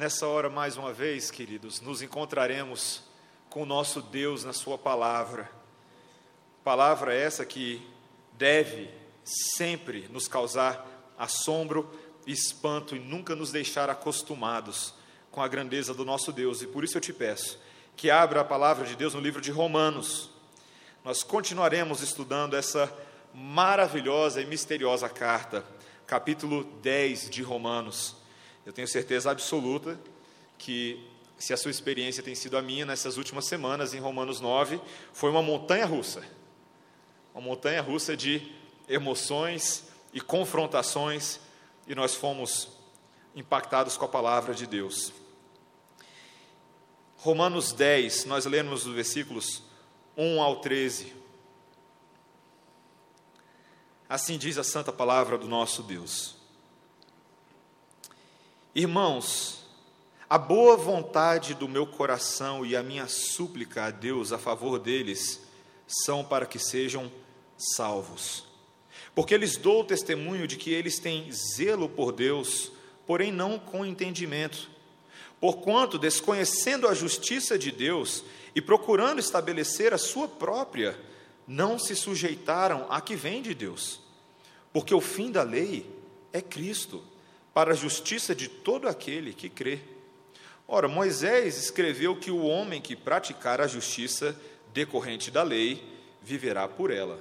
Nessa hora, mais uma vez, queridos, nos encontraremos com o nosso Deus na Sua palavra. Palavra essa que deve sempre nos causar assombro, espanto e nunca nos deixar acostumados com a grandeza do nosso Deus. E por isso eu te peço que abra a palavra de Deus no livro de Romanos. Nós continuaremos estudando essa maravilhosa e misteriosa carta, capítulo 10 de Romanos. Eu tenho certeza absoluta que, se a sua experiência tem sido a minha nessas últimas semanas, em Romanos 9, foi uma montanha russa. Uma montanha russa de emoções e confrontações, e nós fomos impactados com a palavra de Deus. Romanos 10, nós lemos os versículos 1 ao 13. Assim diz a santa palavra do nosso Deus. Irmãos, a boa vontade do meu coração e a minha súplica a Deus a favor deles são para que sejam salvos. Porque lhes dou testemunho de que eles têm zelo por Deus, porém não com entendimento. Porquanto, desconhecendo a justiça de Deus e procurando estabelecer a sua própria, não se sujeitaram a que vem de Deus. Porque o fim da lei é Cristo para a justiça de todo aquele que crê. Ora, Moisés escreveu que o homem que praticar a justiça decorrente da lei viverá por ela.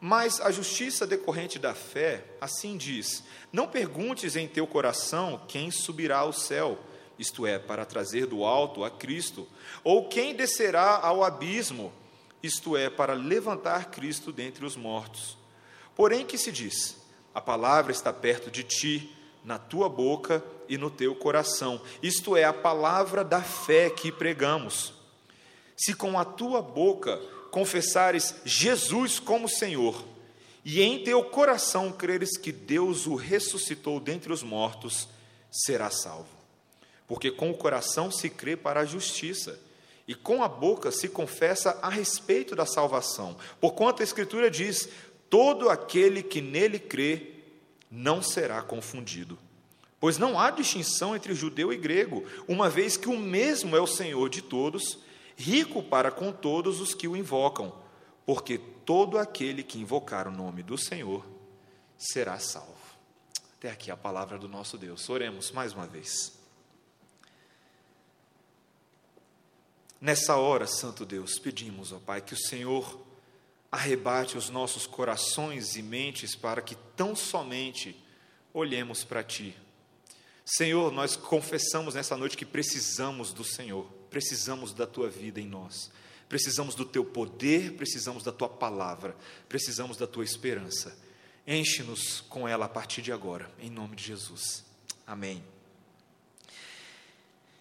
Mas a justiça decorrente da fé, assim diz: Não perguntes em teu coração quem subirá ao céu, isto é, para trazer do alto a Cristo, ou quem descerá ao abismo, isto é, para levantar Cristo dentre os mortos. Porém, que se diz: A palavra está perto de ti, na tua boca e no teu coração. Isto é a palavra da fé que pregamos. Se com a tua boca confessares Jesus como Senhor, e em teu coração creres que Deus o ressuscitou dentre os mortos, serás salvo. Porque com o coração se crê para a justiça, e com a boca se confessa a respeito da salvação. Porquanto a Escritura diz: todo aquele que nele crê não será confundido. Pois não há distinção entre judeu e grego, uma vez que o mesmo é o Senhor de todos, rico para com todos os que o invocam, porque todo aquele que invocar o nome do Senhor será salvo. Até aqui a palavra do nosso Deus. Oremos mais uma vez. Nessa hora, Santo Deus, pedimos, ó Pai, que o Senhor arrebate os nossos corações e mentes para que tão somente olhemos para Ti. Senhor, nós confessamos nessa noite que precisamos do Senhor, precisamos da Tua vida em nós, precisamos do Teu poder, precisamos da Tua palavra, precisamos da Tua esperança. Enche-nos com ela a partir de agora, em nome de Jesus. Amém.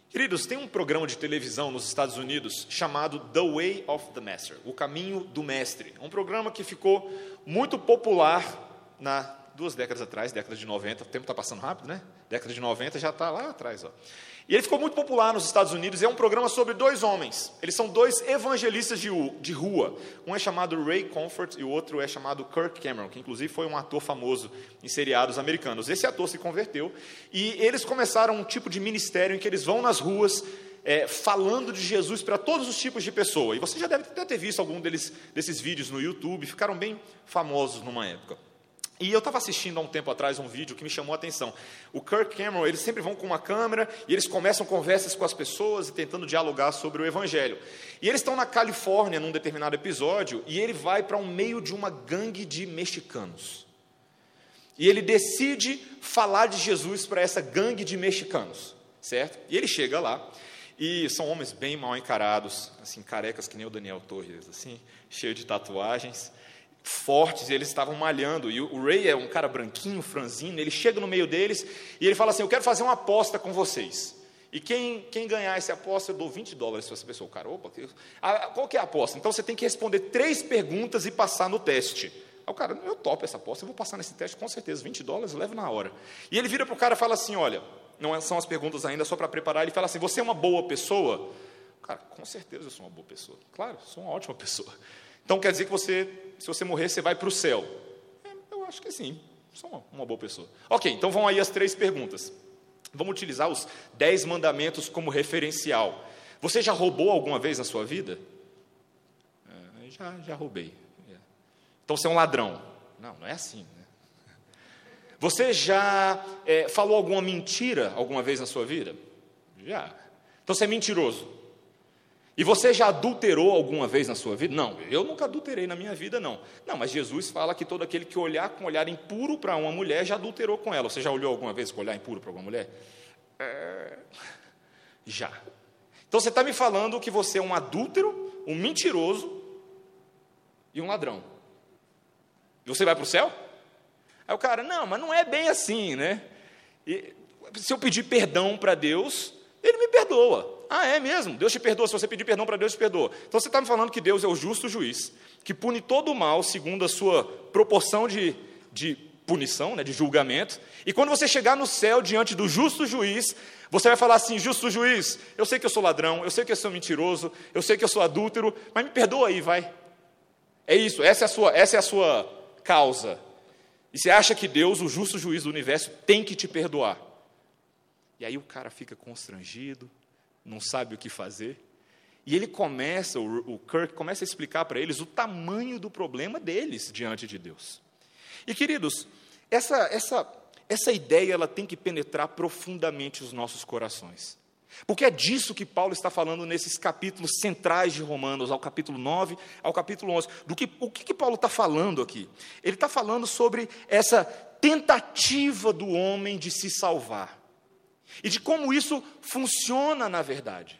Queridos, tem um programa de televisão nos Estados Unidos chamado The Way of the Master, o caminho do mestre. Um programa que ficou muito popular na duas décadas atrás, década de 90, o tempo está passando rápido, né? Década de 90 já está lá atrás. Ó. E ele ficou muito popular nos Estados Unidos. É um programa sobre dois homens. Eles são dois evangelistas de, de rua. Um é chamado Ray Comfort e o outro é chamado Kirk Cameron, que inclusive foi um ator famoso em seriados americanos. Esse ator se converteu e eles começaram um tipo de ministério em que eles vão nas ruas é, falando de Jesus para todos os tipos de pessoa. E você já deve até ter visto algum deles, desses vídeos no YouTube, ficaram bem famosos numa época. E eu estava assistindo há um tempo atrás um vídeo que me chamou a atenção. O Kirk Cameron, eles sempre vão com uma câmera e eles começam conversas com as pessoas e tentando dialogar sobre o Evangelho. E eles estão na Califórnia num determinado episódio e ele vai para um meio de uma gangue de mexicanos. E ele decide falar de Jesus para essa gangue de mexicanos, certo? E ele chega lá e são homens bem mal encarados, assim carecas que nem o Daniel Torres, assim, cheio de tatuagens fortes, e eles estavam malhando. E o Ray é um cara branquinho, franzino, ele chega no meio deles e ele fala assim: Eu quero fazer uma aposta com vocês. E quem, quem ganhar essa aposta, eu dou 20 dólares para essa pessoa. O cara, opa, qual que é a aposta? Então você tem que responder três perguntas e passar no teste. Aí o cara, eu topo essa aposta, eu vou passar nesse teste com certeza, 20 dólares eu levo na hora. E ele vira para o cara e fala assim: Olha, não é, são as perguntas ainda, só para preparar. Ele fala assim: Você é uma boa pessoa? Cara, com certeza eu sou uma boa pessoa. Claro, sou uma ótima pessoa. Então quer dizer que você, se você morrer, você vai para o céu? É, eu acho que sim, sou uma, uma boa pessoa. Ok, então vão aí as três perguntas. Vamos utilizar os dez mandamentos como referencial. Você já roubou alguma vez na sua vida? É, já, já roubei. É. Então você é um ladrão. Não, não é assim. Né? Você já é, falou alguma mentira alguma vez na sua vida? Já. Então você é mentiroso. E você já adulterou alguma vez na sua vida? Não, eu nunca adulterei na minha vida, não. Não, mas Jesus fala que todo aquele que olhar com olhar impuro para uma mulher já adulterou com ela. Você já olhou alguma vez com olhar impuro para alguma mulher? É... Já. Então você está me falando que você é um adúltero, um mentiroso e um ladrão. E você vai para o céu? Aí o cara, não, mas não é bem assim, né? E, se eu pedir perdão para Deus, Ele me perdoa. Ah, é mesmo? Deus te perdoa. Se você pedir perdão para Deus, te perdoa. Então você está me falando que Deus é o justo juiz, que pune todo o mal segundo a sua proporção de, de punição, né, de julgamento. E quando você chegar no céu diante do justo juiz, você vai falar assim: justo juiz, eu sei que eu sou ladrão, eu sei que eu sou mentiroso, eu sei que eu sou adúltero, mas me perdoa aí, vai. É isso, essa é a sua, essa é a sua causa. E você acha que Deus, o justo juiz do universo, tem que te perdoar. E aí o cara fica constrangido, não sabe o que fazer. E ele começa, o, Kirk começa a explicar para eles o tamanho do problema deles diante de Deus. E queridos, essa, essa, essa ideia ela tem que penetrar profundamente os nossos corações. Porque é disso que Paulo está falando nesses capítulos centrais de Romanos, ao capítulo 9, ao capítulo 11. Do que, o que, que Paulo está falando aqui? Ele está falando sobre essa tentativa do homem de se salvar e de como isso funciona na verdade.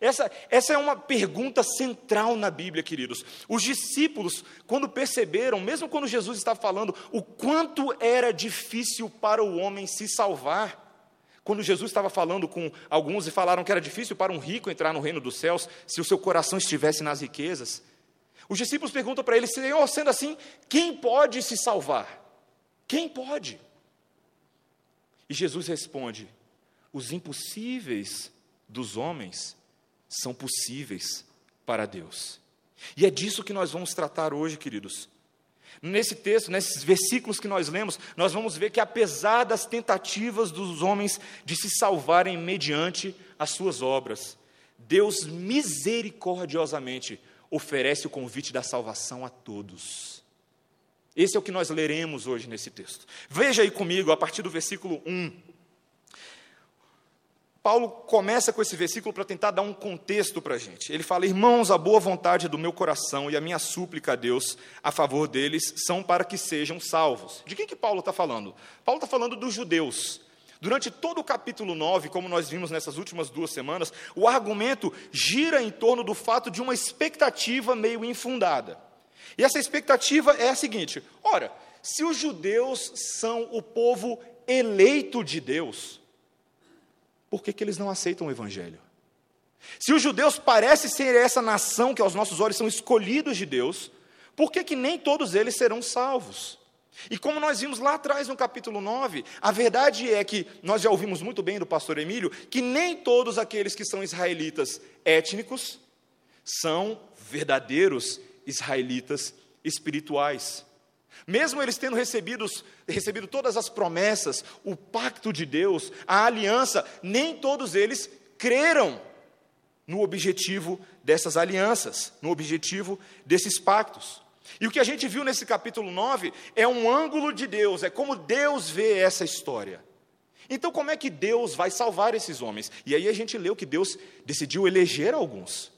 Essa, essa é uma pergunta central na Bíblia, queridos. Os discípulos, quando perceberam, mesmo quando Jesus estava falando, o quanto era difícil para o homem se salvar, quando Jesus estava falando com alguns e falaram que era difícil para um rico entrar no reino dos céus se o seu coração estivesse nas riquezas, os discípulos perguntam para ele: Senhor, sendo assim, quem pode se salvar? Quem pode? E Jesus responde: os impossíveis dos homens são possíveis para Deus. E é disso que nós vamos tratar hoje, queridos. Nesse texto, nesses versículos que nós lemos, nós vamos ver que apesar das tentativas dos homens de se salvarem mediante as suas obras, Deus misericordiosamente oferece o convite da salvação a todos. Esse é o que nós leremos hoje nesse texto. Veja aí comigo, a partir do versículo 1. Paulo começa com esse versículo para tentar dar um contexto para a gente. Ele fala: Irmãos, a boa vontade do meu coração e a minha súplica a Deus a favor deles são para que sejam salvos. De quem que Paulo está falando? Paulo está falando dos judeus. Durante todo o capítulo 9, como nós vimos nessas últimas duas semanas, o argumento gira em torno do fato de uma expectativa meio infundada. E essa expectativa é a seguinte: ora, se os judeus são o povo eleito de Deus, por que, que eles não aceitam o Evangelho? Se os judeus parecem ser essa nação que aos nossos olhos são escolhidos de Deus, por que, que nem todos eles serão salvos? E como nós vimos lá atrás no capítulo 9, a verdade é que, nós já ouvimos muito bem do pastor Emílio, que nem todos aqueles que são israelitas étnicos são verdadeiros israelitas espirituais. Mesmo eles tendo recebido, recebido todas as promessas, o pacto de Deus, a aliança, nem todos eles creram no objetivo dessas alianças, no objetivo desses pactos. E o que a gente viu nesse capítulo 9 é um ângulo de Deus, é como Deus vê essa história. Então, como é que Deus vai salvar esses homens? E aí a gente leu que Deus decidiu eleger alguns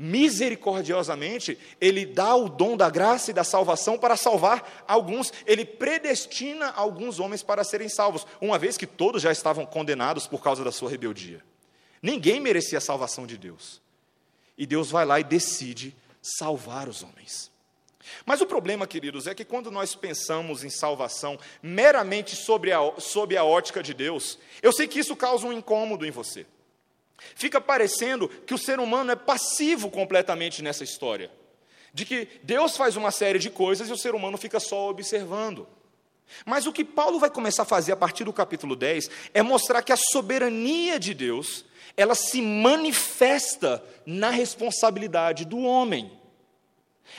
misericordiosamente, ele dá o dom da graça e da salvação para salvar alguns, ele predestina alguns homens para serem salvos, uma vez que todos já estavam condenados por causa da sua rebeldia. Ninguém merecia a salvação de Deus. E Deus vai lá e decide salvar os homens. Mas o problema, queridos, é que quando nós pensamos em salvação meramente sobre a, sob a ótica de Deus, eu sei que isso causa um incômodo em você. Fica parecendo que o ser humano é passivo completamente nessa história. De que Deus faz uma série de coisas e o ser humano fica só observando. Mas o que Paulo vai começar a fazer a partir do capítulo 10 é mostrar que a soberania de Deus, ela se manifesta na responsabilidade do homem.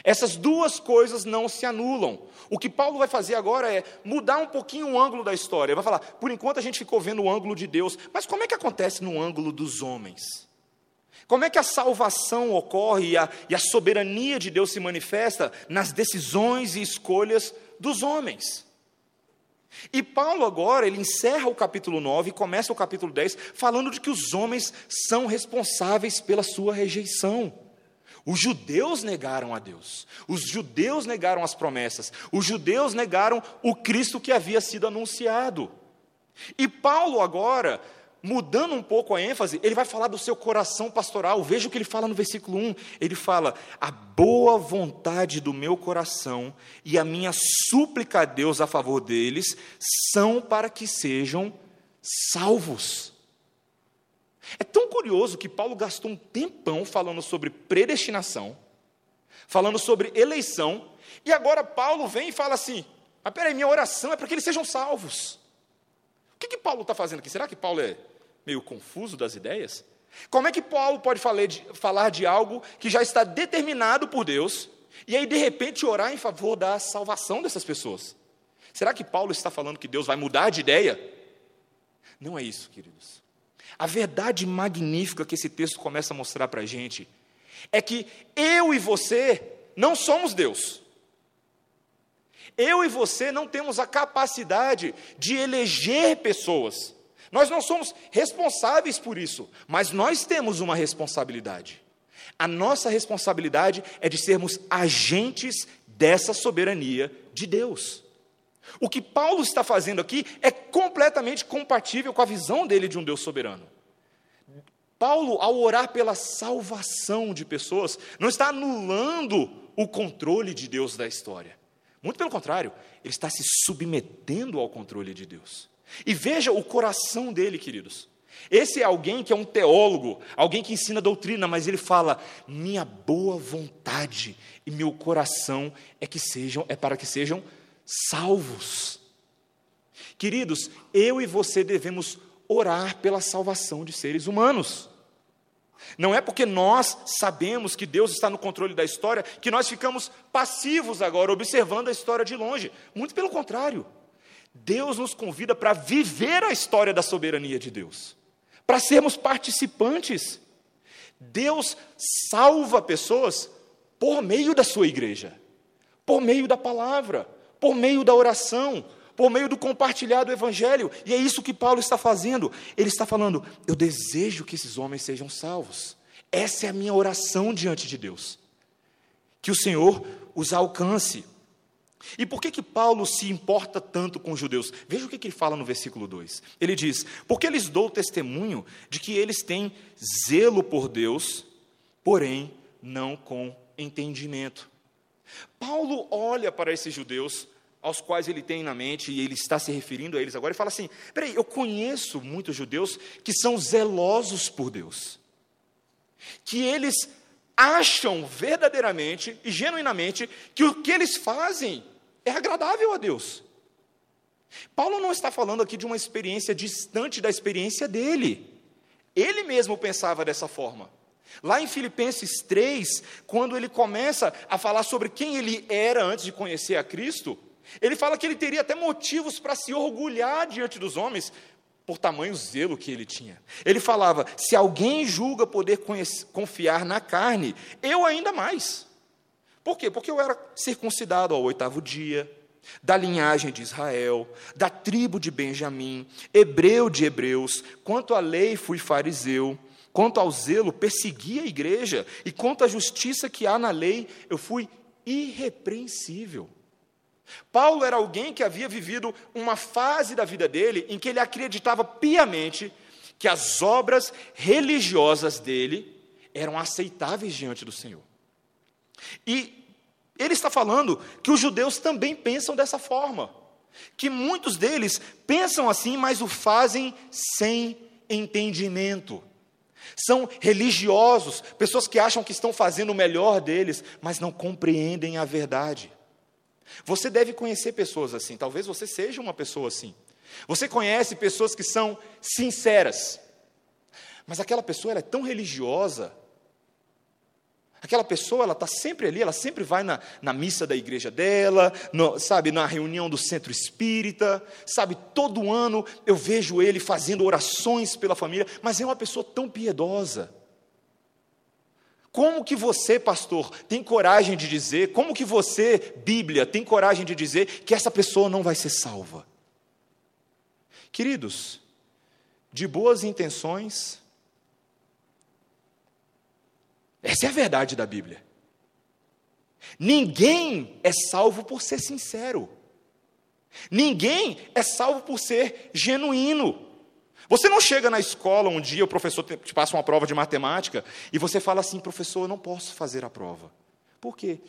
Essas duas coisas não se anulam. O que Paulo vai fazer agora é mudar um pouquinho o ângulo da história. Ele vai falar, por enquanto a gente ficou vendo o ângulo de Deus, mas como é que acontece no ângulo dos homens? Como é que a salvação ocorre e a, e a soberania de Deus se manifesta nas decisões e escolhas dos homens? E Paulo agora, ele encerra o capítulo 9 e começa o capítulo 10 falando de que os homens são responsáveis pela sua rejeição. Os judeus negaram a Deus, os judeus negaram as promessas, os judeus negaram o Cristo que havia sido anunciado. E Paulo agora, mudando um pouco a ênfase, ele vai falar do seu coração pastoral. Veja o que ele fala no versículo 1. Ele fala: A boa vontade do meu coração e a minha súplica a Deus a favor deles são para que sejam salvos. É tão curioso que Paulo gastou um tempão falando sobre predestinação, falando sobre eleição, e agora Paulo vem e fala assim: mas peraí, minha oração é para que eles sejam salvos. O que, que Paulo está fazendo aqui? Será que Paulo é meio confuso das ideias? Como é que Paulo pode falar de, falar de algo que já está determinado por Deus, e aí de repente orar em favor da salvação dessas pessoas? Será que Paulo está falando que Deus vai mudar de ideia? Não é isso, queridos. A verdade magnífica que esse texto começa a mostrar para a gente é que eu e você não somos Deus. Eu e você não temos a capacidade de eleger pessoas. Nós não somos responsáveis por isso, mas nós temos uma responsabilidade. A nossa responsabilidade é de sermos agentes dessa soberania de Deus. O que Paulo está fazendo aqui é completamente compatível com a visão dele de um Deus soberano. Paulo, ao orar pela salvação de pessoas, não está anulando o controle de Deus da história. Muito pelo contrário, ele está se submetendo ao controle de Deus. E veja o coração dele, queridos. Esse é alguém que é um teólogo, alguém que ensina doutrina, mas ele fala: "Minha boa vontade e meu coração é que sejam é para que sejam salvos. Queridos, eu e você devemos orar pela salvação de seres humanos. Não é porque nós sabemos que Deus está no controle da história que nós ficamos passivos agora, observando a história de longe. Muito pelo contrário. Deus nos convida para viver a história da soberania de Deus, para sermos participantes. Deus salva pessoas por meio da sua igreja, por meio da palavra, por meio da oração, por meio do compartilhar do Evangelho. E é isso que Paulo está fazendo. Ele está falando: eu desejo que esses homens sejam salvos. Essa é a minha oração diante de Deus. Que o Senhor os alcance. E por que, que Paulo se importa tanto com os judeus? Veja o que, que ele fala no versículo 2. Ele diz: Porque lhes dou testemunho de que eles têm zelo por Deus, porém não com entendimento. Paulo olha para esses judeus aos quais ele tem na mente, e ele está se referindo a eles agora, e fala assim: peraí, eu conheço muitos judeus que são zelosos por Deus, que eles acham verdadeiramente e genuinamente que o que eles fazem é agradável a Deus. Paulo não está falando aqui de uma experiência distante da experiência dele. Ele mesmo pensava dessa forma. Lá em Filipenses 3, quando ele começa a falar sobre quem ele era antes de conhecer a Cristo, ele fala que ele teria até motivos para se orgulhar diante dos homens, por tamanho zelo que ele tinha. Ele falava: se alguém julga poder confiar na carne, eu ainda mais. Por quê? Porque eu era circuncidado ao oitavo dia, da linhagem de Israel, da tribo de Benjamim, hebreu de hebreus, quanto à lei fui fariseu, quanto ao zelo persegui a igreja, e quanto à justiça que há na lei, eu fui irrepreensível. Paulo era alguém que havia vivido uma fase da vida dele em que ele acreditava piamente que as obras religiosas dele eram aceitáveis diante do Senhor. E ele está falando que os judeus também pensam dessa forma, que muitos deles pensam assim, mas o fazem sem entendimento. São religiosos, pessoas que acham que estão fazendo o melhor deles, mas não compreendem a verdade. Você deve conhecer pessoas assim, talvez você seja uma pessoa assim. Você conhece pessoas que são sinceras, mas aquela pessoa é tão religiosa, Aquela pessoa, ela está sempre ali, ela sempre vai na, na missa da igreja dela, no, sabe, na reunião do centro espírita, sabe, todo ano eu vejo ele fazendo orações pela família, mas é uma pessoa tão piedosa. Como que você, pastor, tem coragem de dizer, como que você, Bíblia, tem coragem de dizer que essa pessoa não vai ser salva? Queridos, de boas intenções, essa é a verdade da Bíblia. Ninguém é salvo por ser sincero. Ninguém é salvo por ser genuíno. Você não chega na escola um dia, o professor te passa uma prova de matemática, e você fala assim, professor, eu não posso fazer a prova. Por quê?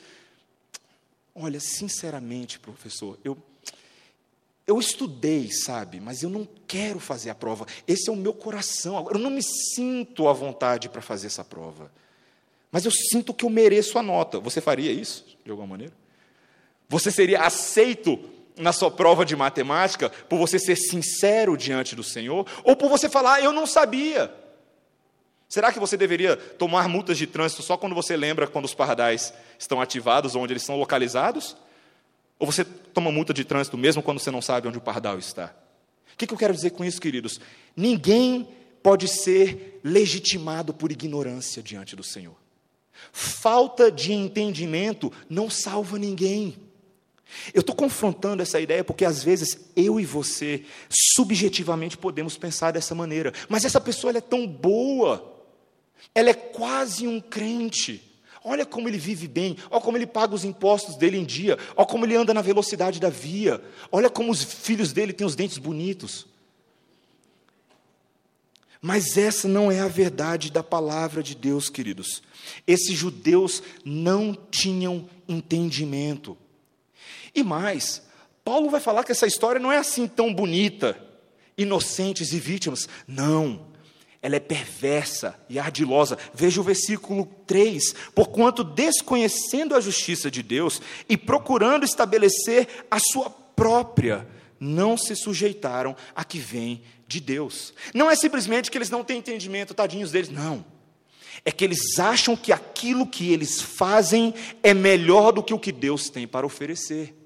Olha, sinceramente, professor, eu, eu estudei, sabe, mas eu não quero fazer a prova. Esse é o meu coração. Eu não me sinto à vontade para fazer essa prova mas eu sinto que eu mereço a nota. Você faria isso, de alguma maneira? Você seria aceito na sua prova de matemática por você ser sincero diante do Senhor? Ou por você falar, eu não sabia? Será que você deveria tomar multas de trânsito só quando você lembra quando os pardais estão ativados, onde eles são localizados? Ou você toma multa de trânsito mesmo quando você não sabe onde o pardal está? O que eu quero dizer com isso, queridos? Ninguém pode ser legitimado por ignorância diante do Senhor. Falta de entendimento não salva ninguém. Eu estou confrontando essa ideia porque às vezes eu e você subjetivamente podemos pensar dessa maneira, mas essa pessoa é tão boa, ela é quase um crente. Olha como ele vive bem, olha como ele paga os impostos dele em dia, olha como ele anda na velocidade da via, olha como os filhos dele têm os dentes bonitos. Mas essa não é a verdade da palavra de Deus, queridos. Esses judeus não tinham entendimento. E mais, Paulo vai falar que essa história não é assim tão bonita, inocentes e vítimas. Não. Ela é perversa e ardilosa. Veja o versículo 3: Porquanto, desconhecendo a justiça de Deus e procurando estabelecer a sua própria, não se sujeitaram a que vem de Deus. Não é simplesmente que eles não têm entendimento, tadinhos deles, não. É que eles acham que aquilo que eles fazem é melhor do que o que Deus tem para oferecer.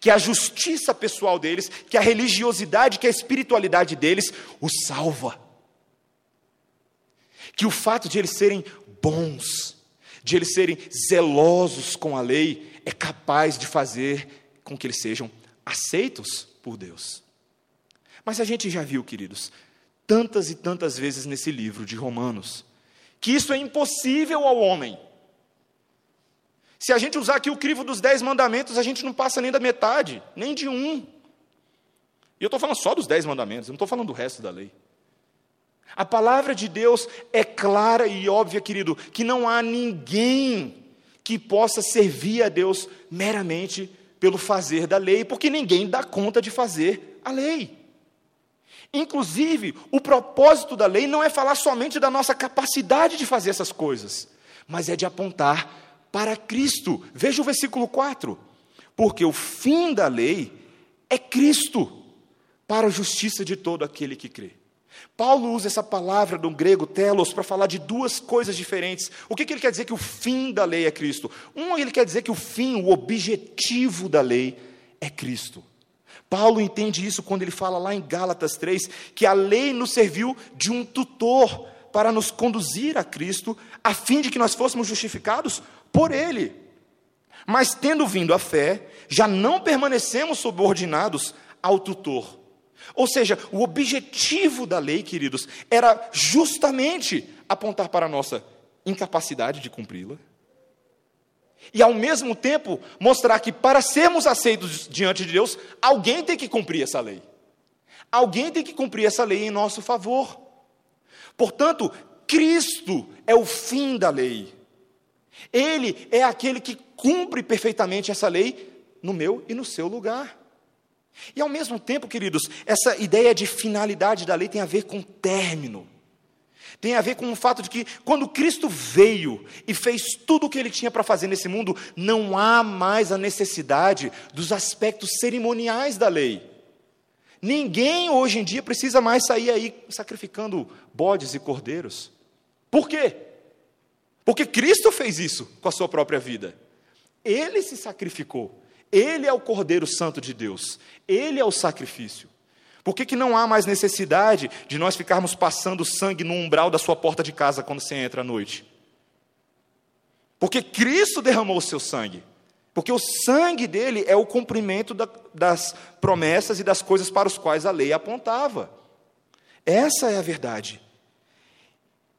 Que a justiça pessoal deles, que a religiosidade, que a espiritualidade deles os salva. Que o fato de eles serem bons, de eles serem zelosos com a lei, é capaz de fazer com que eles sejam aceitos por Deus. Mas a gente já viu, queridos, tantas e tantas vezes nesse livro de Romanos, que isso é impossível ao homem. Se a gente usar aqui o crivo dos dez mandamentos, a gente não passa nem da metade, nem de um. E eu estou falando só dos dez mandamentos, eu não estou falando do resto da lei. A palavra de Deus é clara e óbvia, querido, que não há ninguém que possa servir a Deus meramente pelo fazer da lei, porque ninguém dá conta de fazer a lei. Inclusive, o propósito da lei não é falar somente da nossa capacidade de fazer essas coisas, mas é de apontar para Cristo. Veja o versículo 4. Porque o fim da lei é Cristo, para a justiça de todo aquele que crê. Paulo usa essa palavra do grego telos para falar de duas coisas diferentes. O que, que, ele quer dizer que o fim da lei é Cristo? Um, ele quer dizer que o fim, o objetivo da lei é Cristo. Paulo entende isso quando ele fala lá em Gálatas 3 que a lei nos serviu de um tutor para nos conduzir a Cristo, a fim de que nós fôssemos justificados por Ele. Mas tendo vindo a fé, já não permanecemos subordinados ao tutor. Ou seja, o objetivo da lei, queridos, era justamente apontar para a nossa incapacidade de cumpri-la, e ao mesmo tempo mostrar que para sermos aceitos diante de Deus, alguém tem que cumprir essa lei. Alguém tem que cumprir essa lei em nosso favor. Portanto, Cristo é o fim da lei. Ele é aquele que cumpre perfeitamente essa lei no meu e no seu lugar. E ao mesmo tempo, queridos, essa ideia de finalidade da lei tem a ver com término. Tem a ver com o fato de que, quando Cristo veio e fez tudo o que ele tinha para fazer nesse mundo, não há mais a necessidade dos aspectos cerimoniais da lei. Ninguém hoje em dia precisa mais sair aí sacrificando bodes e cordeiros. Por quê? Porque Cristo fez isso com a sua própria vida. Ele se sacrificou. Ele é o Cordeiro Santo de Deus. Ele é o sacrifício. Por que, que não há mais necessidade de nós ficarmos passando sangue no umbral da sua porta de casa quando você entra à noite? Porque Cristo derramou o seu sangue. Porque o sangue dele é o cumprimento da, das promessas e das coisas para as quais a lei apontava. Essa é a verdade.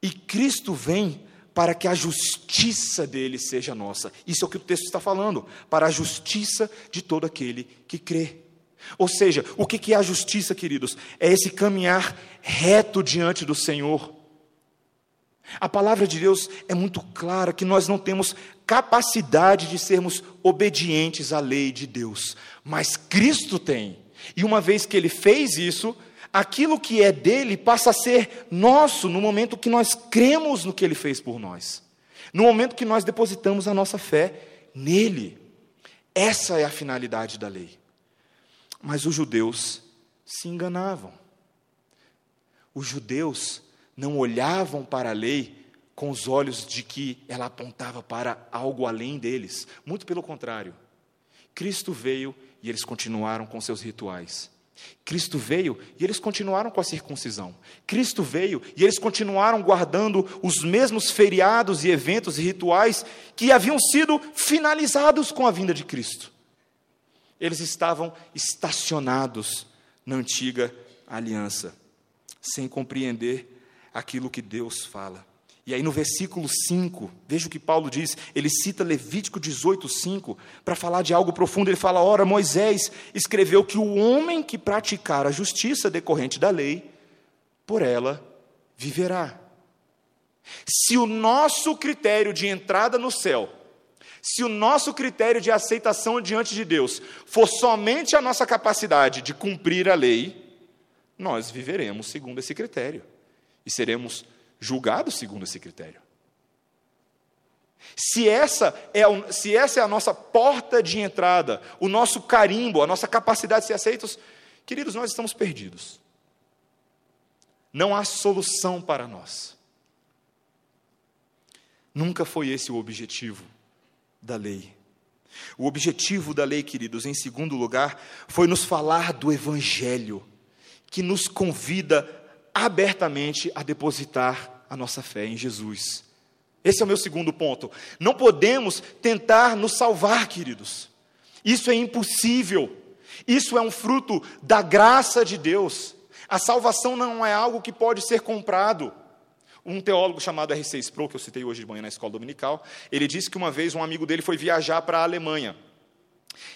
E Cristo vem para que a justiça dele seja nossa. Isso é o que o texto está falando, para a justiça de todo aquele que crê. Ou seja, o que é a justiça, queridos? É esse caminhar reto diante do Senhor. A palavra de Deus é muito clara que nós não temos capacidade de sermos obedientes à lei de Deus, mas Cristo tem. E uma vez que ele fez isso, aquilo que é dele passa a ser nosso no momento que nós cremos no que ele fez por nós, no momento que nós depositamos a nossa fé nele. Essa é a finalidade da lei. Mas os judeus se enganavam. Os judeus não olhavam para a lei com os olhos de que ela apontava para algo além deles. Muito pelo contrário. Cristo veio e eles continuaram com seus rituais. Cristo veio e eles continuaram com a circuncisão. Cristo veio e eles continuaram guardando os mesmos feriados e eventos e rituais que haviam sido finalizados com a vinda de Cristo. Eles estavam estacionados na antiga aliança, sem compreender aquilo que Deus fala. E aí no versículo 5, veja o que Paulo diz, ele cita Levítico 18, 5, para falar de algo profundo. Ele fala: Ora, Moisés escreveu que o homem que praticar a justiça decorrente da lei, por ela viverá. Se o nosso critério de entrada no céu, se o nosso critério de aceitação diante de Deus for somente a nossa capacidade de cumprir a lei, nós viveremos segundo esse critério e seremos julgados segundo esse critério. Se essa, é, se essa é a nossa porta de entrada, o nosso carimbo, a nossa capacidade de ser aceitos, queridos, nós estamos perdidos. Não há solução para nós. Nunca foi esse o objetivo da lei. O objetivo da lei, queridos, em segundo lugar, foi nos falar do Evangelho, que nos convida abertamente a depositar a nossa fé em Jesus. Esse é o meu segundo ponto. Não podemos tentar nos salvar, queridos. Isso é impossível. Isso é um fruto da graça de Deus. A salvação não é algo que pode ser comprado. Um teólogo chamado R.C. Sproul, que eu citei hoje de manhã na escola dominical, ele disse que uma vez um amigo dele foi viajar para a Alemanha.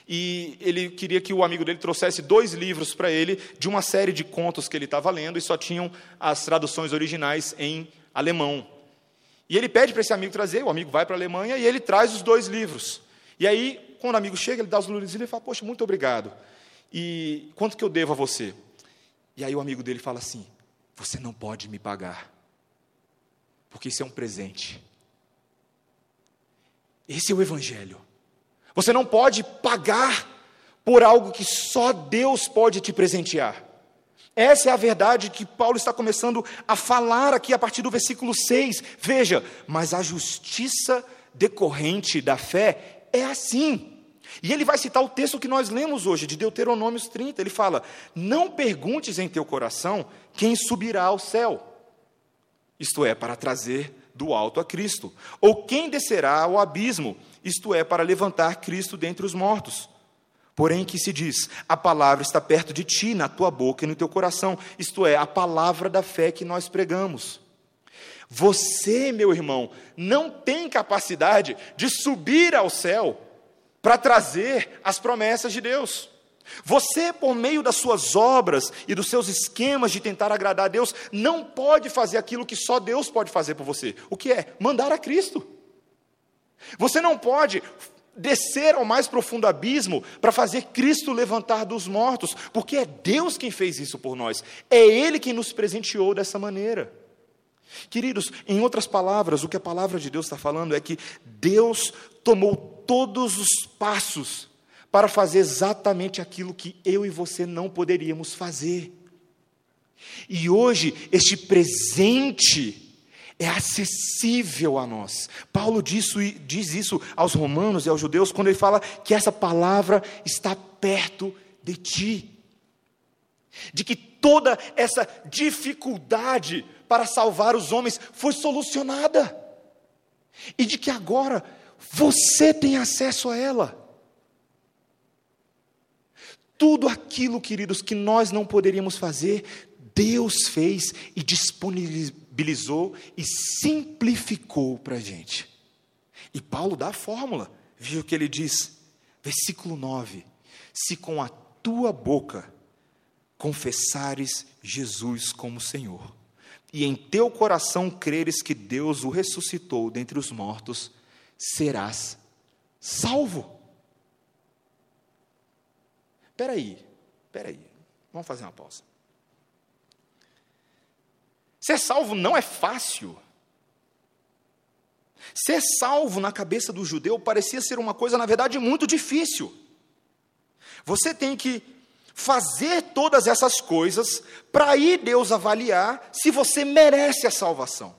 E ele queria que o amigo dele trouxesse dois livros para ele de uma série de contos que ele estava lendo e só tinham as traduções originais em alemão. E ele pede para esse amigo trazer, o amigo vai para a Alemanha e ele traz os dois livros. E aí, quando o amigo chega, ele dá os livros e ele fala: Poxa, muito obrigado. E quanto que eu devo a você? E aí o amigo dele fala assim: Você não pode me pagar, porque isso é um presente. Esse é o Evangelho. Você não pode pagar por algo que só Deus pode te presentear. Essa é a verdade que Paulo está começando a falar aqui a partir do versículo 6. Veja, mas a justiça decorrente da fé é assim. E ele vai citar o texto que nós lemos hoje, de Deuteronômios 30. Ele fala: Não perguntes em teu coração quem subirá ao céu, isto é, para trazer do alto a Cristo, ou quem descerá ao abismo, isto é, para levantar Cristo dentre os mortos. Porém, que se diz: a palavra está perto de ti, na tua boca e no teu coração, isto é, a palavra da fé que nós pregamos. Você, meu irmão, não tem capacidade de subir ao céu para trazer as promessas de Deus. Você, por meio das suas obras e dos seus esquemas de tentar agradar a Deus, não pode fazer aquilo que só Deus pode fazer por você. O que é? Mandar a Cristo. Você não pode descer ao mais profundo abismo para fazer Cristo levantar dos mortos, porque é Deus quem fez isso por nós, é Ele quem nos presenteou dessa maneira. Queridos, em outras palavras, o que a palavra de Deus está falando é que Deus tomou todos os passos para fazer exatamente aquilo que eu e você não poderíamos fazer. E hoje, este presente é acessível a nós. Paulo diz isso, diz isso aos romanos e aos judeus quando ele fala que essa palavra está perto de ti. De que toda essa dificuldade para salvar os homens foi solucionada. E de que agora você tem acesso a ela. Tudo aquilo, queridos, que nós não poderíamos fazer, Deus fez e disponibilizou e simplificou para a gente. E Paulo dá a fórmula, viu o que ele diz? Versículo 9: Se com a tua boca confessares Jesus como Senhor, e em teu coração creres que Deus o ressuscitou dentre os mortos, serás salvo. Espera aí, espera aí, vamos fazer uma pausa. Ser salvo não é fácil. Ser salvo na cabeça do judeu parecia ser uma coisa, na verdade, muito difícil. Você tem que fazer todas essas coisas para aí Deus avaliar se você merece a salvação.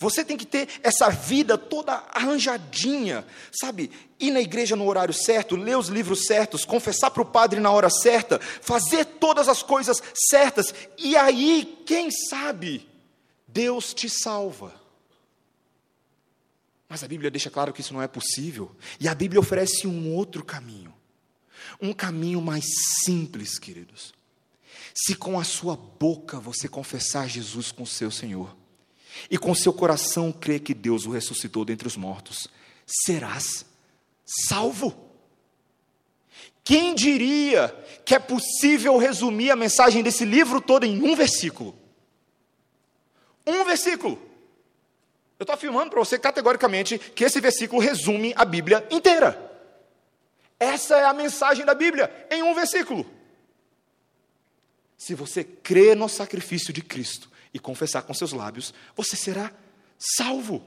Você tem que ter essa vida toda arranjadinha, sabe? Ir na igreja no horário certo, ler os livros certos, confessar para o padre na hora certa, fazer todas as coisas certas, e aí, quem sabe, Deus te salva. Mas a Bíblia deixa claro que isso não é possível, e a Bíblia oferece um outro caminho, um caminho mais simples, queridos. Se com a sua boca você confessar Jesus com seu Senhor, e com seu coração crer que Deus o ressuscitou dentre os mortos, serás salvo. Quem diria que é possível resumir a mensagem desse livro todo em um versículo? Um versículo. Eu estou afirmando para você categoricamente que esse versículo resume a Bíblia inteira. Essa é a mensagem da Bíblia, em um versículo. Se você crê no sacrifício de Cristo, e confessar com seus lábios, você será salvo.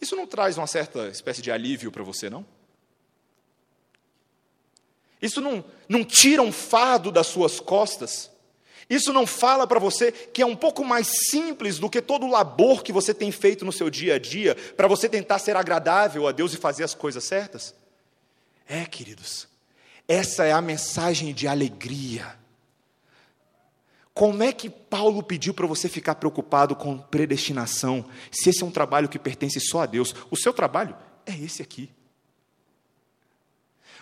Isso não traz uma certa espécie de alívio para você, não? Isso não, não tira um fardo das suas costas? Isso não fala para você que é um pouco mais simples do que todo o labor que você tem feito no seu dia a dia para você tentar ser agradável a Deus e fazer as coisas certas? É, queridos, essa é a mensagem de alegria como é que Paulo pediu para você ficar preocupado com predestinação, se esse é um trabalho que pertence só a Deus? O seu trabalho é esse aqui.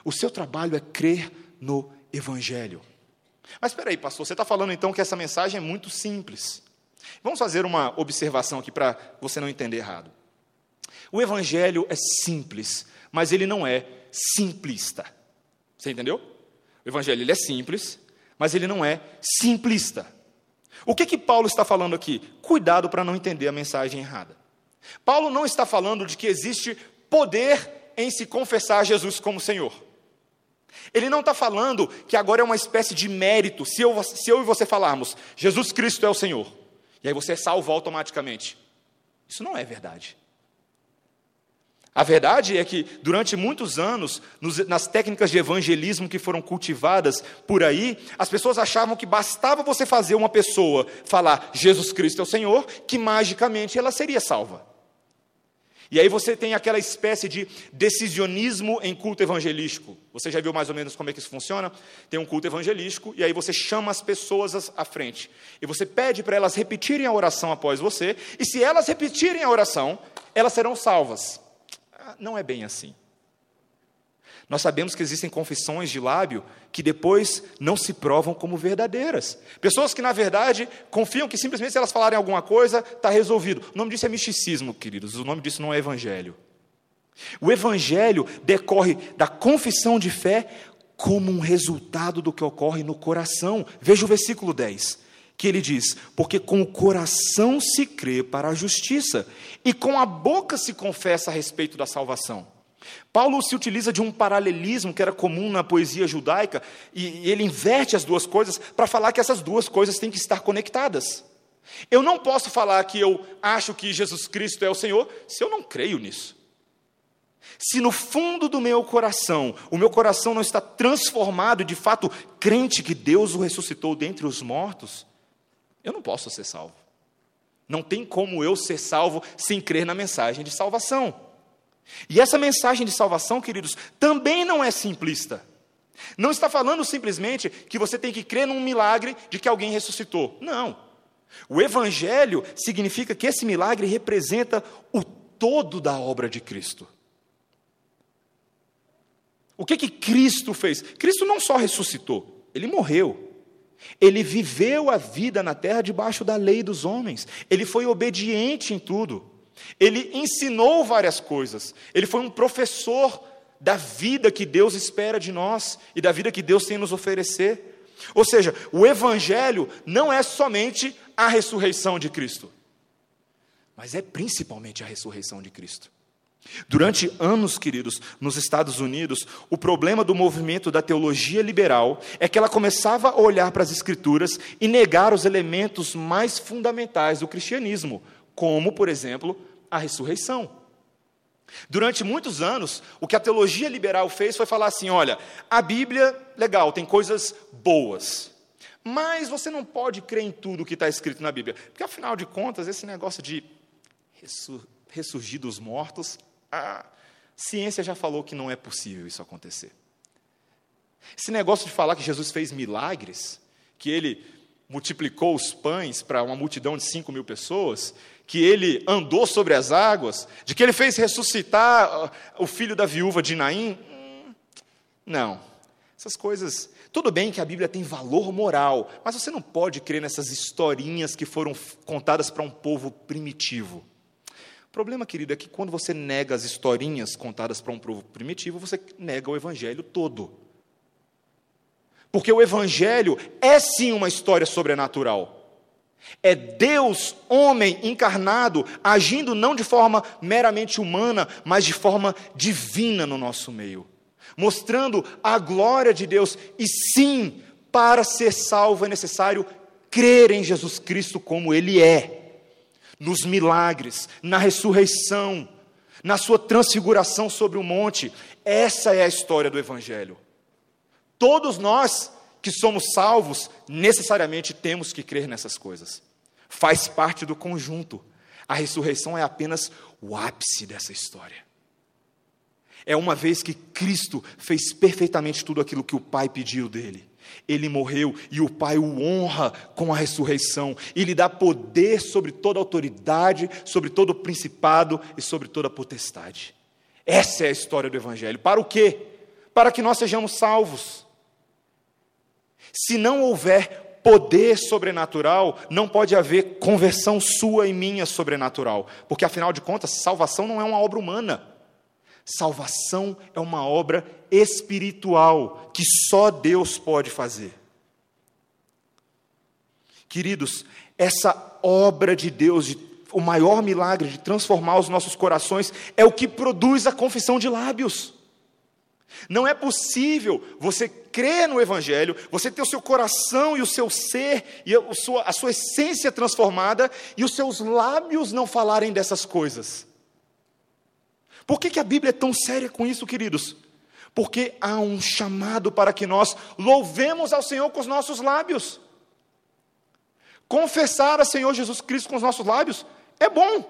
O seu trabalho é crer no Evangelho. Mas espera aí, pastor, você está falando então que essa mensagem é muito simples. Vamos fazer uma observação aqui para você não entender errado. O Evangelho é simples, mas ele não é simplista. Você entendeu? O Evangelho ele é simples, mas ele não é simplista. O que que Paulo está falando aqui? Cuidado para não entender a mensagem errada. Paulo não está falando de que existe poder em se confessar Jesus como Senhor. Ele não está falando que agora é uma espécie de mérito, se eu, se eu e você falarmos, Jesus Cristo é o Senhor, e aí você é salvo automaticamente. Isso não é verdade. A verdade é que, durante muitos anos, nos, nas técnicas de evangelismo que foram cultivadas por aí, as pessoas achavam que bastava você fazer uma pessoa falar Jesus Cristo é o Senhor, que magicamente ela seria salva. E aí você tem aquela espécie de decisionismo em culto evangelístico. Você já viu mais ou menos como é que isso funciona? Tem um culto evangelístico, e aí você chama as pessoas à frente. E você pede para elas repetirem a oração após você, e se elas repetirem a oração, elas serão salvas não é bem assim. Nós sabemos que existem confissões de lábio que depois não se provam como verdadeiras. Pessoas que, na verdade, confiam que simplesmente se elas falarem alguma coisa, está resolvido. O nome disso é misticismo, queridos. O nome disso não é evangelho. O evangelho decorre da confissão de fé como um resultado do que ocorre no coração. Veja o versículo 10 que ele diz: Porque com o coração se crê para a justiça, e com a boca se confessa a respeito da salvação. Paulo se utiliza de um paralelismo que era comum na poesia judaica, e ele inverte as duas coisas para falar que essas duas coisas têm que estar conectadas. Eu não posso falar que eu acho que Jesus Cristo é o Senhor se eu não creio nisso. Se no fundo do meu coração, o meu coração não está transformado, de fato, crente que Deus o ressuscitou dentre os mortos, eu não posso ser salvo. Não tem como eu ser salvo sem crer na mensagem de salvação. E essa mensagem de salvação, queridos, também não é simplista. Não está falando simplesmente que você tem que crer num milagre de que alguém ressuscitou. Não. O Evangelho significa que esse milagre representa o todo da obra de Cristo. O que que Cristo fez? Cristo não só ressuscitou, ele morreu. Ele viveu a vida na terra debaixo da lei dos homens. Ele foi obediente em tudo. Ele ensinou várias coisas. Ele foi um professor da vida que Deus espera de nós e da vida que Deus tem nos oferecer. Ou seja, o Evangelho não é somente a ressurreição de Cristo, mas é principalmente a ressurreição de Cristo. Durante anos, queridos, nos Estados Unidos, o problema do movimento da teologia liberal é que ela começava a olhar para as Escrituras e negar os elementos mais fundamentais do cristianismo, como, por exemplo, a ressurreição. Durante muitos anos, o que a teologia liberal fez foi falar assim: olha, a Bíblia, legal, tem coisas boas, mas você não pode crer em tudo que está escrito na Bíblia, porque afinal de contas, esse negócio de ressurgir dos mortos a ciência já falou que não é possível isso acontecer. Esse negócio de falar que Jesus fez milagres, que ele multiplicou os pães para uma multidão de 5 mil pessoas, que ele andou sobre as águas, de que ele fez ressuscitar ah, o filho da viúva de Naim. Hum, não, essas coisas. Tudo bem que a Bíblia tem valor moral, mas você não pode crer nessas historinhas que foram contadas para um povo primitivo. O problema, querido, é que quando você nega as historinhas contadas para um povo primitivo, você nega o evangelho todo. Porque o evangelho é sim uma história sobrenatural. É Deus, homem encarnado, agindo não de forma meramente humana, mas de forma divina no nosso meio, mostrando a glória de Deus. E sim, para ser salvo é necessário crer em Jesus Cristo como Ele é nos milagres, na ressurreição, na sua transfiguração sobre o monte. Essa é a história do Evangelho. Todos nós que somos salvos, necessariamente temos que crer nessas coisas. Faz parte do conjunto. A ressurreição é apenas o ápice dessa história. É uma vez que Cristo fez perfeitamente tudo aquilo que o Pai pediu dele. Ele morreu e o Pai o honra com a ressurreição e lhe dá poder sobre toda autoridade, sobre todo principado e sobre toda potestade. Essa é a história do Evangelho. Para o quê? Para que nós sejamos salvos. Se não houver poder sobrenatural, não pode haver conversão sua e minha sobrenatural, porque afinal de contas, salvação não é uma obra humana. Salvação é uma obra espiritual que só Deus pode fazer. Queridos, essa obra de Deus, de, o maior milagre de transformar os nossos corações, é o que produz a confissão de lábios. Não é possível você crer no Evangelho, você ter o seu coração e o seu ser e a sua, a sua essência transformada e os seus lábios não falarem dessas coisas. Por que, que a Bíblia é tão séria com isso, queridos? Porque há um chamado para que nós louvemos ao Senhor com os nossos lábios. Confessar a Senhor Jesus Cristo com os nossos lábios é bom.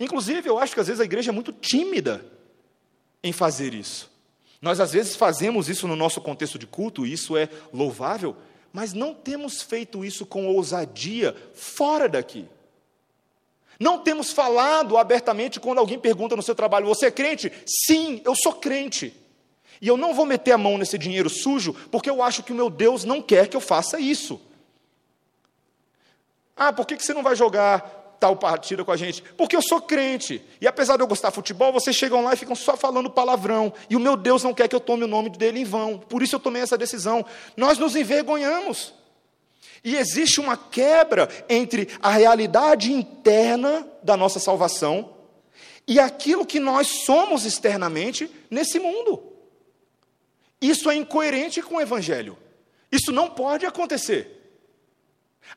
Inclusive, eu acho que às vezes a igreja é muito tímida em fazer isso. Nós às vezes fazemos isso no nosso contexto de culto, e isso é louvável, mas não temos feito isso com ousadia fora daqui. Não temos falado abertamente quando alguém pergunta no seu trabalho: Você é crente? Sim, eu sou crente. E eu não vou meter a mão nesse dinheiro sujo porque eu acho que o meu Deus não quer que eu faça isso. Ah, por que você não vai jogar tal partida com a gente? Porque eu sou crente. E apesar de eu gostar de futebol, vocês chegam lá e ficam só falando palavrão. E o meu Deus não quer que eu tome o nome dele em vão. Por isso eu tomei essa decisão. Nós nos envergonhamos. E existe uma quebra entre a realidade interna da nossa salvação e aquilo que nós somos externamente nesse mundo. Isso é incoerente com o Evangelho. Isso não pode acontecer.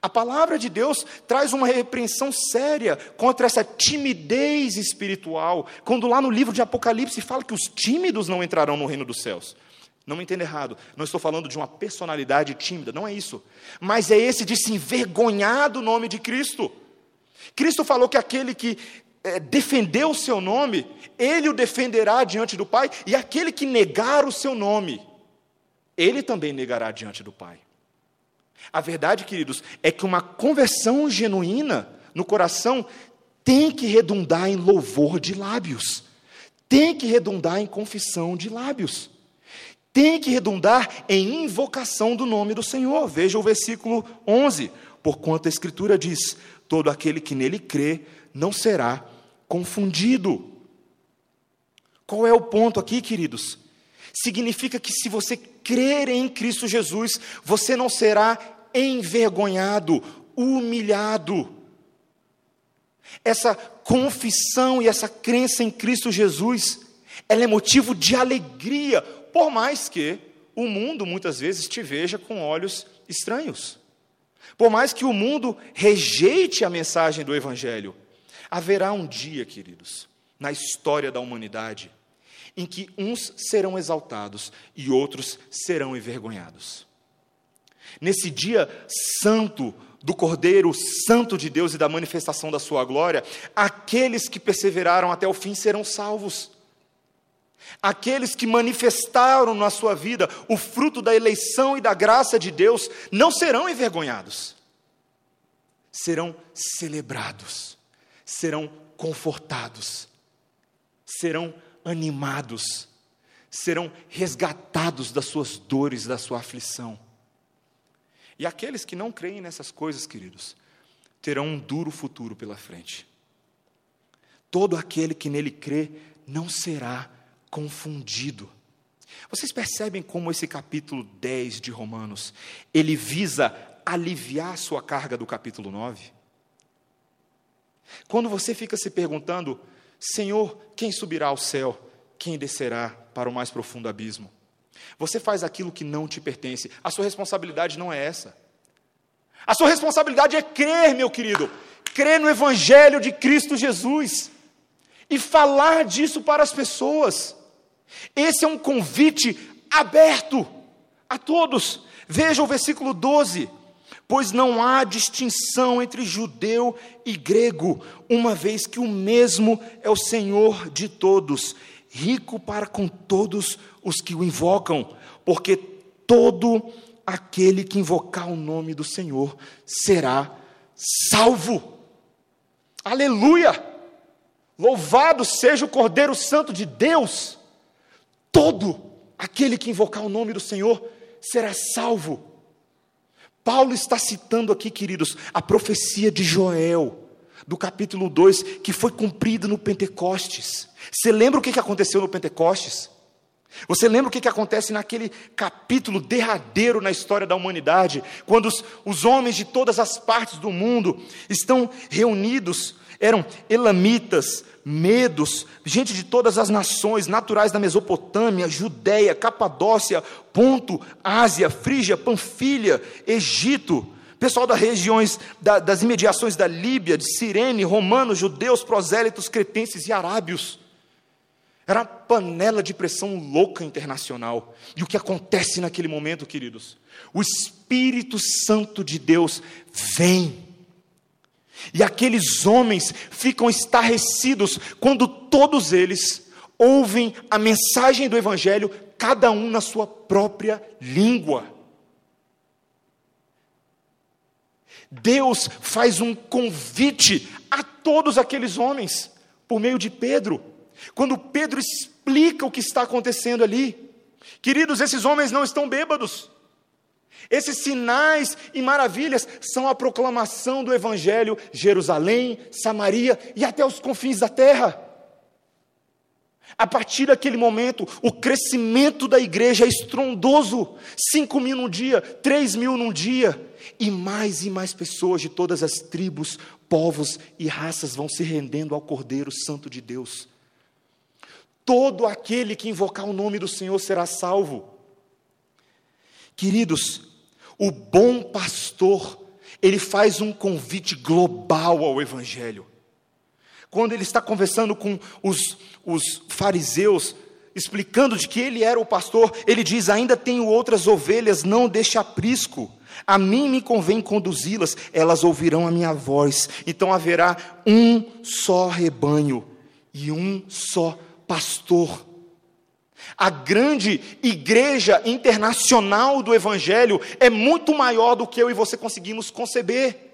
A palavra de Deus traz uma repreensão séria contra essa timidez espiritual, quando lá no livro de Apocalipse fala que os tímidos não entrarão no reino dos céus. Não me entenda errado, não estou falando de uma personalidade tímida, não é isso. Mas é esse de se envergonhar do nome de Cristo. Cristo falou que aquele que é, defender o seu nome, ele o defenderá diante do Pai, e aquele que negar o seu nome, ele também negará diante do Pai. A verdade, queridos, é que uma conversão genuína no coração tem que redundar em louvor de lábios, tem que redundar em confissão de lábios, tem que redundar em invocação do nome do Senhor. Veja o versículo 11: Porquanto a Escritura diz: Todo aquele que nele crê não será confundido. Qual é o ponto aqui, queridos? Significa que se você crer em Cristo Jesus, você não será envergonhado, humilhado. Essa confissão e essa crença em Cristo Jesus, ela é motivo de alegria, por mais que o mundo muitas vezes te veja com olhos estranhos. Por mais que o mundo rejeite a mensagem do Evangelho, haverá um dia, queridos, na história da humanidade, em que uns serão exaltados e outros serão envergonhados. Nesse dia santo do Cordeiro Santo de Deus e da manifestação da Sua glória, aqueles que perseveraram até o fim serão salvos. Aqueles que manifestaram na sua vida o fruto da eleição e da graça de Deus não serão envergonhados, serão celebrados, serão confortados, serão animados, serão resgatados das suas dores, da sua aflição. E aqueles que não creem nessas coisas, queridos, terão um duro futuro pela frente. Todo aquele que nele crê não será confundido. Vocês percebem como esse capítulo 10 de Romanos, ele visa aliviar sua carga do capítulo 9? Quando você fica se perguntando, Senhor, quem subirá ao céu? Quem descerá para o mais profundo abismo? Você faz aquilo que não te pertence. A sua responsabilidade não é essa. A sua responsabilidade é crer, meu querido, crer no Evangelho de Cristo Jesus e falar disso para as pessoas. Esse é um convite aberto a todos. Veja o versículo 12: Pois não há distinção entre judeu e grego, uma vez que o mesmo é o Senhor de todos, rico para com todos os que o invocam, porque todo aquele que invocar o nome do Senhor será salvo. Aleluia! Louvado seja o Cordeiro Santo de Deus. Todo aquele que invocar o nome do Senhor será salvo. Paulo está citando aqui, queridos, a profecia de Joel, do capítulo 2, que foi cumprida no Pentecostes. Você lembra o que aconteceu no Pentecostes? Você lembra o que, que acontece naquele capítulo derradeiro na história da humanidade, quando os, os homens de todas as partes do mundo estão reunidos? Eram elamitas, medos, gente de todas as nações, naturais da Mesopotâmia, Judéia, Capadócia, Ponto, Ásia, Frígia, Panfilha, Egito, pessoal das regiões da, das imediações da Líbia, de Cirene, romanos, judeus, prosélitos, cretenses e arábios. Era uma panela de pressão louca internacional. E o que acontece naquele momento, queridos? O Espírito Santo de Deus vem. E aqueles homens ficam estarrecidos quando todos eles ouvem a mensagem do Evangelho, cada um na sua própria língua. Deus faz um convite a todos aqueles homens, por meio de Pedro. Quando Pedro explica o que está acontecendo ali, queridos, esses homens não estão bêbados. Esses sinais e maravilhas são a proclamação do Evangelho, Jerusalém, Samaria e até os confins da terra. A partir daquele momento, o crescimento da igreja é estrondoso: cinco mil num dia, três mil num dia, e mais e mais pessoas de todas as tribos, povos e raças vão se rendendo ao Cordeiro Santo de Deus. Todo aquele que invocar o nome do Senhor será salvo. Queridos, o bom pastor, ele faz um convite global ao Evangelho. Quando ele está conversando com os, os fariseus, explicando de que ele era o pastor, ele diz: Ainda tenho outras ovelhas, não deixe aprisco. A mim me convém conduzi-las, elas ouvirão a minha voz. Então haverá um só rebanho e um só pastor. A grande igreja internacional do Evangelho é muito maior do que eu e você conseguimos conceber.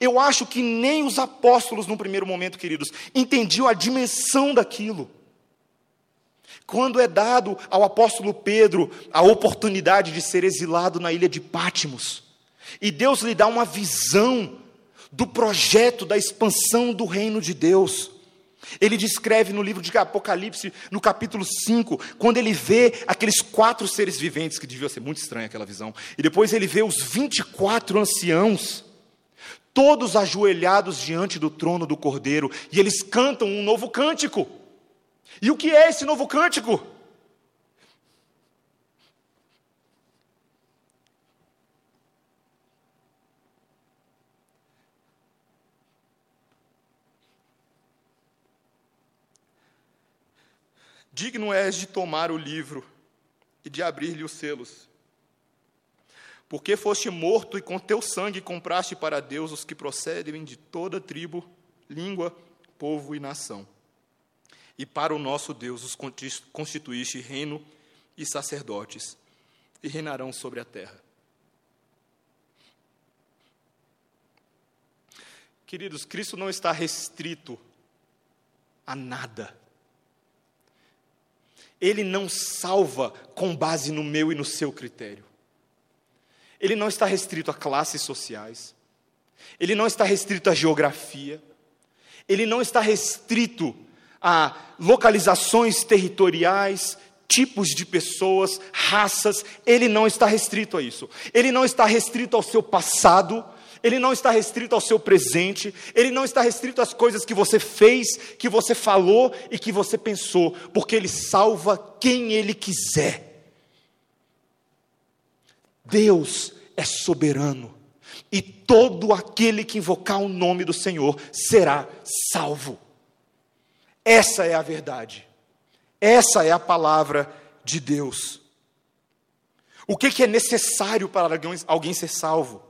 Eu acho que nem os apóstolos, no primeiro momento, queridos, entendiam a dimensão daquilo. Quando é dado ao apóstolo Pedro a oportunidade de ser exilado na ilha de Pátimos, e Deus lhe dá uma visão do projeto da expansão do reino de Deus. Ele descreve no livro de Apocalipse, no capítulo 5, quando ele vê aqueles quatro seres viventes, que devia ser muito estranha aquela visão, e depois ele vê os 24 anciãos todos ajoelhados diante do trono do Cordeiro, e eles cantam um novo cântico. E o que é esse novo cântico? Digno és de tomar o livro e de abrir-lhe os selos porque foste morto e com teu sangue compraste para Deus os que procedem de toda tribo, língua, povo e nação. E para o nosso Deus os constituíste reino e sacerdotes, e reinarão sobre a terra. Queridos, Cristo não está restrito a nada. Ele não salva com base no meu e no seu critério. Ele não está restrito a classes sociais, ele não está restrito à geografia, ele não está restrito a localizações territoriais, tipos de pessoas, raças, ele não está restrito a isso. Ele não está restrito ao seu passado, ele não está restrito ao seu presente, ele não está restrito às coisas que você fez, que você falou e que você pensou, porque ele salva quem ele quiser. Deus é soberano, e todo aquele que invocar o nome do Senhor será salvo. Essa é a verdade, essa é a palavra de Deus. O que, é necessário para alguém ser salvo?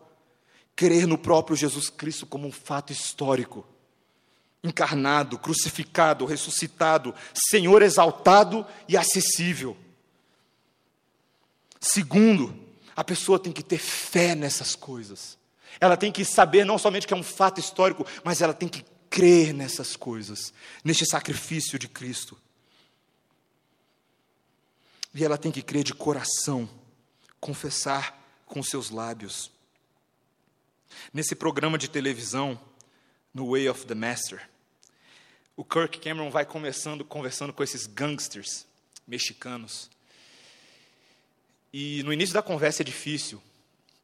Crer no próprio Jesus Cristo como um fato histórico encarnado, crucificado, ressuscitado, Senhor exaltado e acessível. Segundo, a pessoa tem que ter fé nessas coisas. Ela tem que saber não somente que é um fato histórico, mas ela tem que crer nessas coisas, neste sacrifício de Cristo. E ela tem que crer de coração, confessar com seus lábios. Nesse programa de televisão, no Way of the Master, o Kirk Cameron vai começando conversando com esses gangsters mexicanos. E no início da conversa é difícil,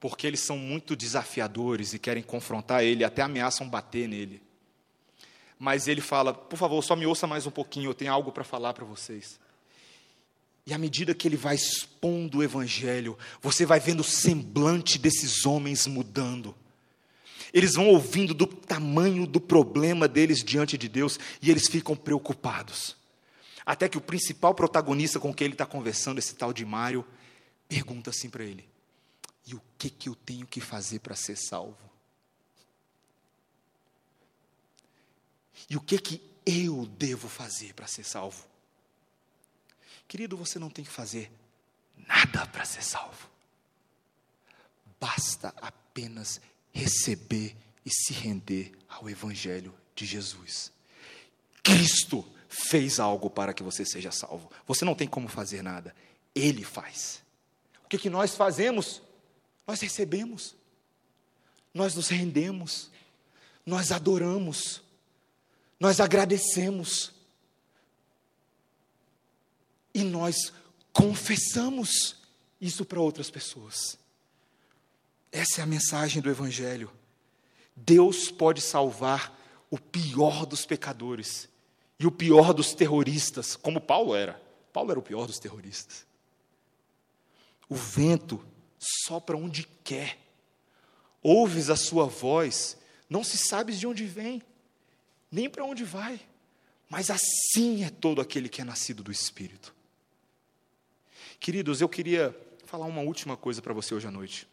porque eles são muito desafiadores e querem confrontar ele, até ameaçam bater nele. Mas ele fala: por favor, só me ouça mais um pouquinho, eu tenho algo para falar para vocês. E à medida que ele vai expondo o evangelho, você vai vendo o semblante desses homens mudando. Eles vão ouvindo do tamanho do problema deles diante de Deus e eles ficam preocupados. Até que o principal protagonista com quem ele está conversando, esse tal de Mário, pergunta assim para ele: E o que, que eu tenho que fazer para ser salvo? E o que, que eu devo fazer para ser salvo? Querido, você não tem que fazer nada para ser salvo. Basta apenas receber e se render ao Evangelho de Jesus. Cristo fez algo para que você seja salvo. Você não tem como fazer nada, Ele faz que, que nós fazemos? Nós recebemos, nós nos rendemos, nós adoramos, nós agradecemos e nós confessamos isso para outras pessoas. Essa é a mensagem do Evangelho. Deus pode salvar o pior dos pecadores e o pior dos terroristas, como Paulo era. Paulo era o pior dos terroristas. O vento sopra onde quer. Ouves a sua voz, não se sabes de onde vem, nem para onde vai. mas assim é todo aquele que é nascido do Espírito. Queridos, eu queria falar uma última coisa para você hoje à noite.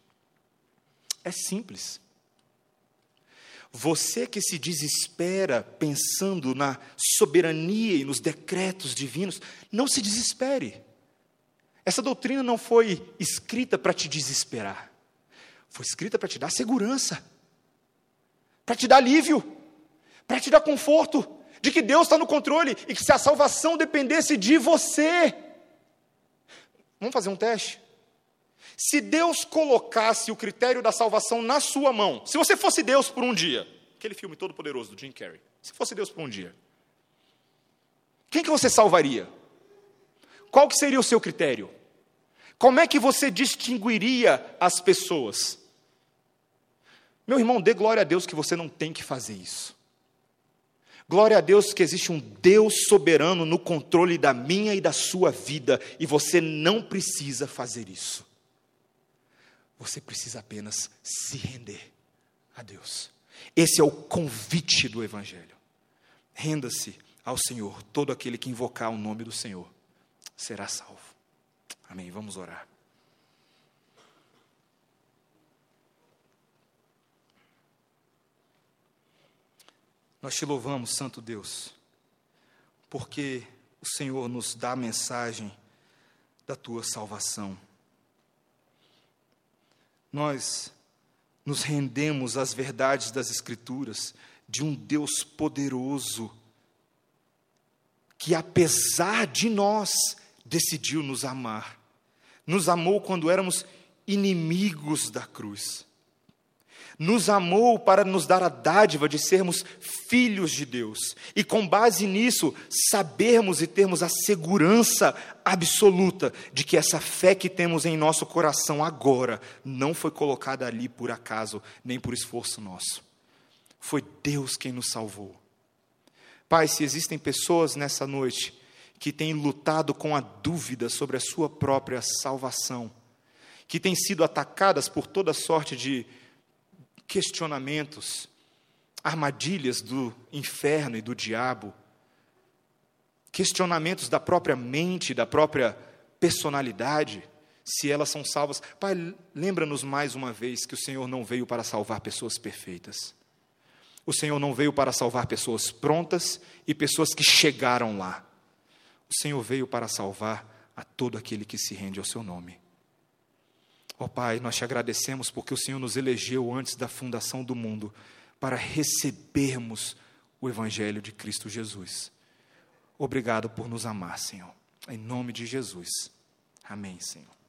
É simples. Você que se desespera pensando na soberania e nos decretos divinos, não se desespere. Essa doutrina não foi escrita para te desesperar, foi escrita para te dar segurança, para te dar alívio, para te dar conforto, de que Deus está no controle e que se a salvação dependesse de você. Vamos fazer um teste? Se Deus colocasse o critério da salvação na sua mão, se você fosse Deus por um dia, aquele filme todo poderoso do Jim Carrey, se fosse Deus por um dia, quem que você salvaria? Qual que seria o seu critério? Como é que você distinguiria as pessoas? Meu irmão, dê glória a Deus que você não tem que fazer isso. Glória a Deus que existe um Deus soberano no controle da minha e da sua vida, e você não precisa fazer isso. Você precisa apenas se render a Deus. Esse é o convite do Evangelho. Renda-se ao Senhor. Todo aquele que invocar o nome do Senhor será salvo. Amém. Vamos orar. Nós te louvamos, Santo Deus, porque o Senhor nos dá a mensagem da tua salvação nós nos rendemos às verdades das Escrituras de um Deus poderoso, que apesar de nós, decidiu nos amar. Nos amou quando éramos inimigos da cruz nos amou para nos dar a dádiva de sermos filhos de Deus, e com base nisso, sabermos e termos a segurança absoluta de que essa fé que temos em nosso coração agora não foi colocada ali por acaso, nem por esforço nosso. Foi Deus quem nos salvou. Pai, se existem pessoas nessa noite que têm lutado com a dúvida sobre a sua própria salvação, que têm sido atacadas por toda sorte de questionamentos, armadilhas do inferno e do diabo, questionamentos da própria mente, da própria personalidade, se elas são salvas. Pai, lembra-nos mais uma vez que o Senhor não veio para salvar pessoas perfeitas. O Senhor não veio para salvar pessoas prontas e pessoas que chegaram lá. O Senhor veio para salvar a todo aquele que se rende ao seu nome. Ó oh, Pai, nós te agradecemos porque o Senhor nos elegeu antes da fundação do mundo para recebermos o Evangelho de Cristo Jesus. Obrigado por nos amar, Senhor. Em nome de Jesus. Amém, Senhor.